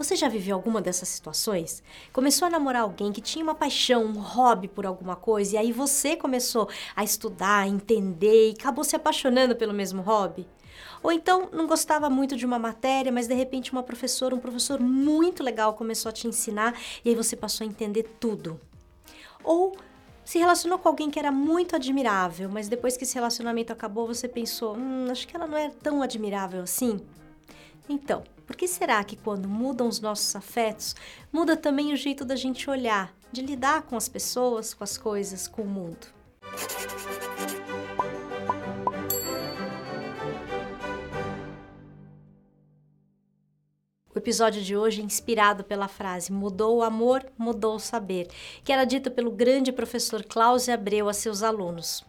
Você já viveu alguma dessas situações? Começou a namorar alguém que tinha uma paixão, um hobby por alguma coisa, e aí você começou a estudar, a entender e acabou se apaixonando pelo mesmo hobby? Ou então não gostava muito de uma matéria, mas de repente uma professora, um professor muito legal começou a te ensinar e aí você passou a entender tudo. Ou se relacionou com alguém que era muito admirável, mas depois que esse relacionamento acabou, você pensou: hum, acho que ela não é tão admirável assim. Então, por que será que quando mudam os nossos afetos, muda também o jeito da gente olhar, de lidar com as pessoas, com as coisas, com o mundo? O episódio de hoje é inspirado pela frase Mudou o amor, mudou o saber, que era dita pelo grande professor Cláudio Abreu a seus alunos.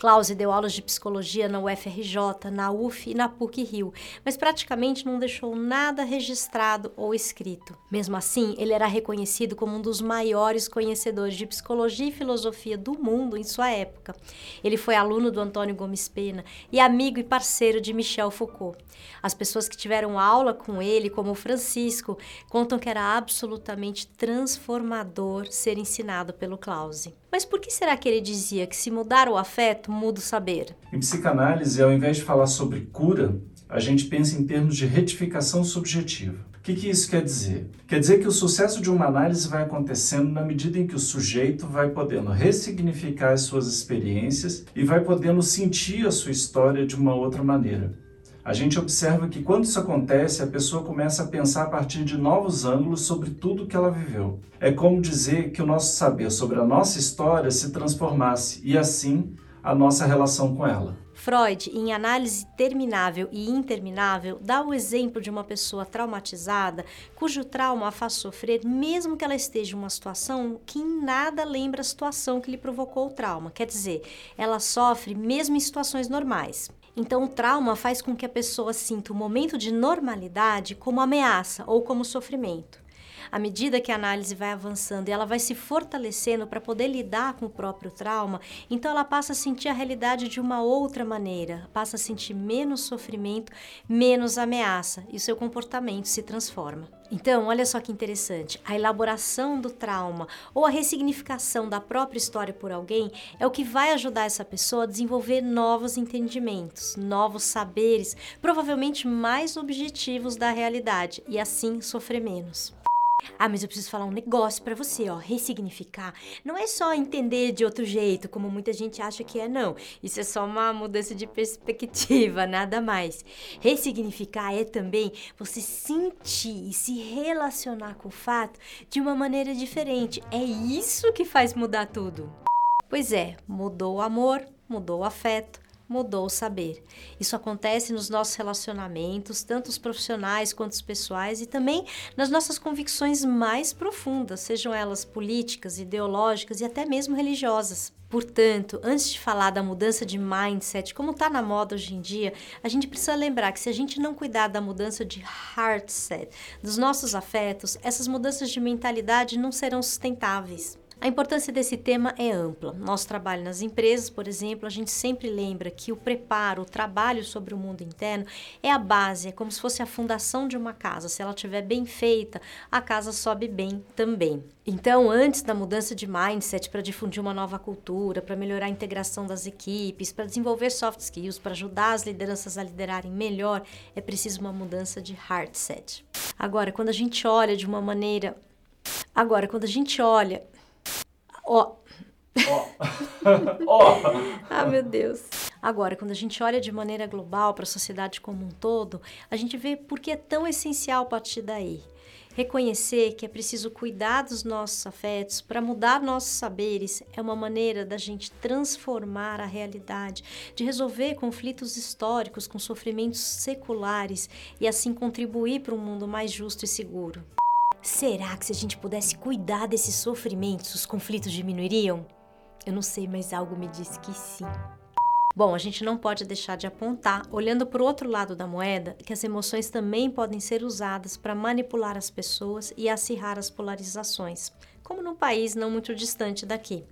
Klause deu aulas de psicologia na UFRJ, na UF e na PUC Rio, mas praticamente não deixou nada registrado ou escrito. Mesmo assim, ele era reconhecido como um dos maiores conhecedores de psicologia e filosofia do mundo em sua época. Ele foi aluno do Antônio Gomes Pena e amigo e parceiro de Michel Foucault. As pessoas que tiveram aula com ele, como Francisco, contam que era absolutamente transformador ser ensinado pelo Klause. Mas por que será que ele dizia que se mudar o afeto, muda o saber? Em psicanálise, ao invés de falar sobre cura, a gente pensa em termos de retificação subjetiva. O que, que, isso quer dizer? Quer dizer que o sucesso de uma análise vai acontecendo na medida em que o sujeito vai podendo ressignificar as suas experiências e vai podendo sentir a sua história de uma outra maneira. A gente observa que quando isso acontece, a pessoa começa a pensar a partir de novos ângulos sobre tudo que ela viveu. É como dizer que o nosso saber sobre a nossa história se transformasse e assim a nossa relação com ela. Freud, em Análise Terminável e Interminável, dá o exemplo de uma pessoa traumatizada cujo trauma a faz sofrer mesmo que ela esteja em uma situação que em nada lembra a situação que lhe provocou o trauma. Quer dizer, ela sofre mesmo em situações normais. Então, o trauma faz com que a pessoa sinta o momento de normalidade como ameaça ou como sofrimento. À medida que a análise vai avançando e ela vai se fortalecendo para poder lidar com o próprio trauma, então ela passa a sentir a realidade de uma outra maneira, passa a sentir menos sofrimento, menos ameaça e o seu comportamento se transforma. Então, olha só que interessante, a elaboração do trauma ou a ressignificação da própria história por alguém é o que vai ajudar essa pessoa a desenvolver novos entendimentos, novos saberes, provavelmente mais objetivos da realidade e assim sofrer menos. Ah, mas eu preciso falar um negócio para você, ó. Ressignificar não é só entender de outro jeito, como muita gente acha que é, não. Isso é só uma mudança de perspectiva, nada mais. Ressignificar é também você sentir e se relacionar com o fato de uma maneira diferente. É isso que faz mudar tudo. Pois é, mudou o amor, mudou o afeto, mudou o saber. Isso acontece nos nossos relacionamentos, tanto os profissionais quanto os pessoais, e também nas nossas convicções mais profundas, sejam elas políticas, ideológicas e até mesmo religiosas. Portanto, antes de falar da mudança de mindset, como está na moda hoje em dia, a gente precisa lembrar que se a gente não cuidar da mudança de heartset, dos nossos afetos, essas mudanças de mentalidade não serão sustentáveis. A importância desse tema é ampla. Nosso trabalho nas empresas, por exemplo, a gente sempre lembra que o preparo, o trabalho sobre o mundo interno é a base, é como se fosse a fundação de uma casa. Se ela estiver bem feita, a casa sobe bem também. Então, antes da mudança de mindset para difundir uma nova cultura, para melhorar a integração das equipes, para desenvolver soft skills, para ajudar as lideranças a liderarem melhor, é preciso uma mudança de heartset. Agora, quando a gente olha de uma maneira Agora, quando a gente olha Ó. Ó. Ó. ah, meu Deus. Agora, quando a gente olha de maneira global para a sociedade como um todo, a gente vê por que é tão essencial partir daí. Reconhecer que é preciso cuidar dos nossos afetos para mudar nossos saberes é uma maneira da gente transformar a realidade, de resolver conflitos históricos com sofrimentos seculares e assim contribuir para um mundo mais justo e seguro. Será que se a gente pudesse cuidar desses sofrimentos, os conflitos diminuiriam? Eu não sei, mas algo me diz que sim. Bom, a gente não pode deixar de apontar, olhando para o outro lado da moeda, que as emoções também podem ser usadas para manipular as pessoas e acirrar as polarizações, como num país não muito distante daqui.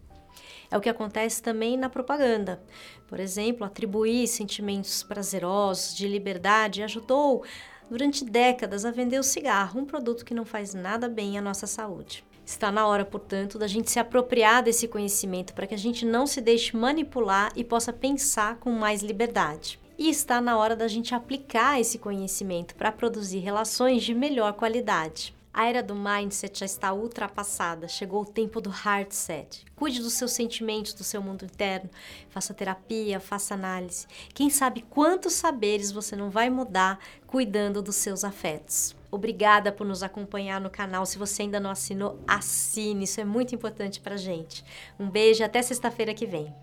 É o que acontece também na propaganda. Por exemplo, atribuir sentimentos prazerosos de liberdade ajudou durante décadas a vender o cigarro, um produto que não faz nada bem à nossa saúde. Está na hora, portanto, da gente se apropriar desse conhecimento para que a gente não se deixe manipular e possa pensar com mais liberdade. E está na hora da gente aplicar esse conhecimento para produzir relações de melhor qualidade. A era do mindset já está ultrapassada, chegou o tempo do heart set. Cuide dos seus sentimentos, do seu mundo interno, faça terapia, faça análise. Quem sabe quantos saberes você não vai mudar cuidando dos seus afetos. Obrigada por nos acompanhar no canal. Se você ainda não assinou, assine. Isso é muito importante pra gente. Um beijo e até sexta-feira que vem.